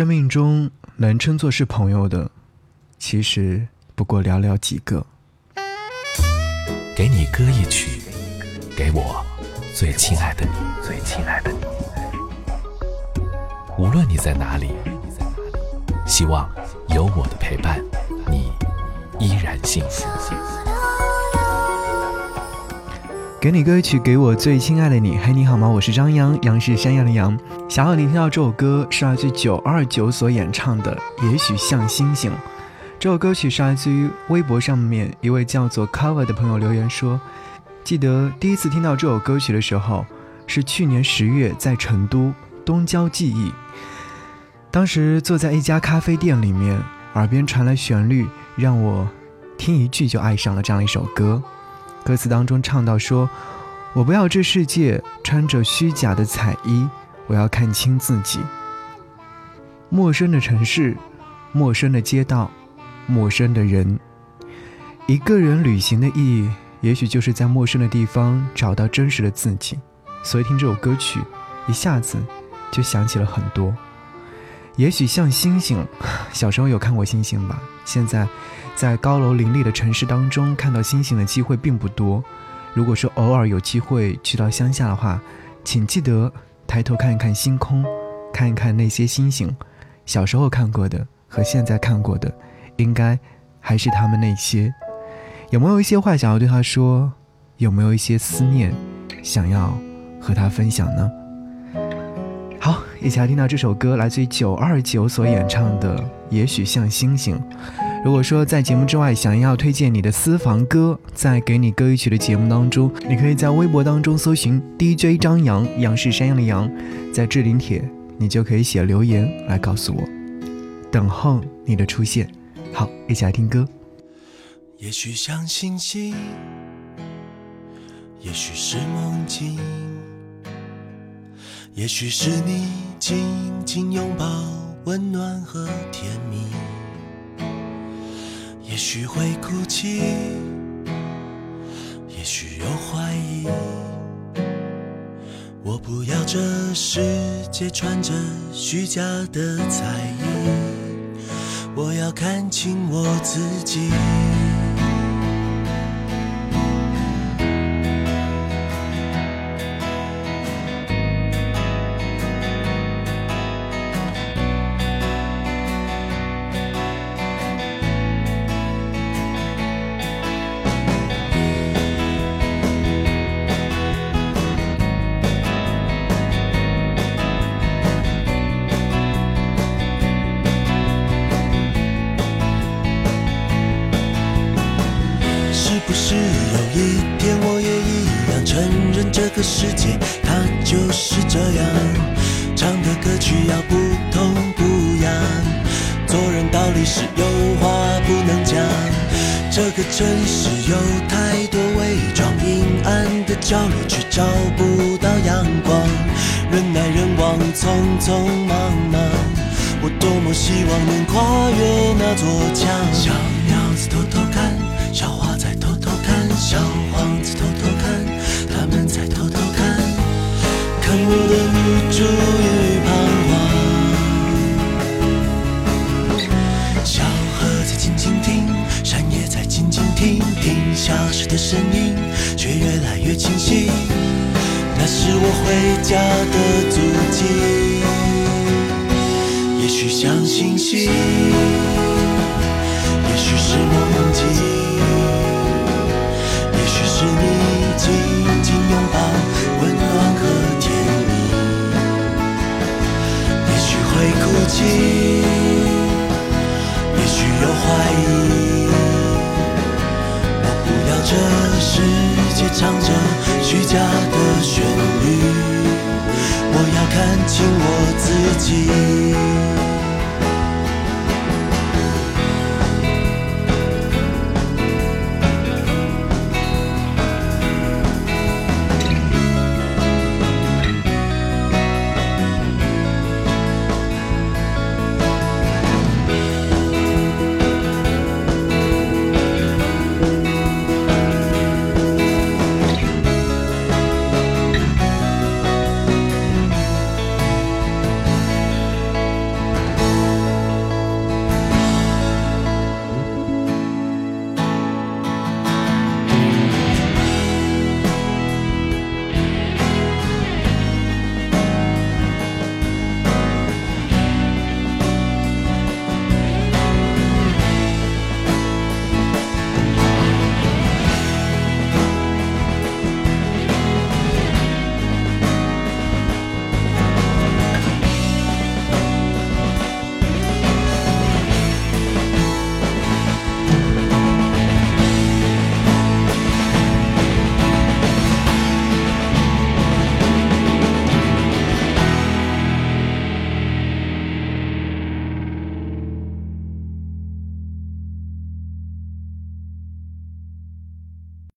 生命中能称作是朋友的，其实不过寥寥几个。给你歌一曲，给我最亲爱的你，最亲爱的你。无论你在哪里，希望有我的陪伴，你依然幸福。给你歌曲，给我最亲爱的你。嘿，你好吗？我是张扬，杨是山羊的羊。想要你听到这首歌，是来自九二九所演唱的《也许像星星》。这首歌曲是来自于微博上面一位叫做 Cover 的朋友留言说：“记得第一次听到这首歌曲的时候，是去年十月在成都东郊记忆。当时坐在一家咖啡店里面，耳边传来旋律，让我听一句就爱上了这样一首歌。”歌词当中唱到说：“我不要这世界穿着虚假的彩衣，我要看清自己。陌生的城市，陌生的街道，陌生的人。一个人旅行的意义，也许就是在陌生的地方找到真实的自己。所以听这首歌曲，一下子就想起了很多。也许像星星，小时候有看过星星吧？现在。”在高楼林立的城市当中看到星星的机会并不多。如果说偶尔有机会去到乡下的话，请记得抬头看一看星空，看一看那些星星。小时候看过的和现在看过的，应该还是他们那些。有没有一些话想要对他说？有没有一些思念想要和他分享呢？一起来听到这首歌，来自于九二九所演唱的《也许像星星》。如果说在节目之外想要推荐你的私房歌，在给你歌一曲的节目当中，你可以在微博当中搜寻 DJ 张扬，杨是山羊的羊，在置顶帖你就可以写留言来告诉我，等候你的出现。好，一起来听歌。也许像星星，也许是梦境，也许是你紧紧拥抱，温暖和甜蜜。也许会哭泣，也许有怀疑。我不要这世界穿着虚假的彩衣，我要看清我自己。有一天我也一样承认这个世界它就是这样，唱的歌曲要不痛不痒，做人道理是有话不能讲。这个城市有太多伪装，阴暗的角落却找不到阳光。人来人往，匆匆忙忙，我多么希望能跨越那座墙。属于彷徨，小河在静静听，山也在静静听，听消失的声音，却越来越清晰。那是我回家的足迹，也许像星星，也许有怀疑。我不要这世界唱着虚假的旋律，我要看清我自己。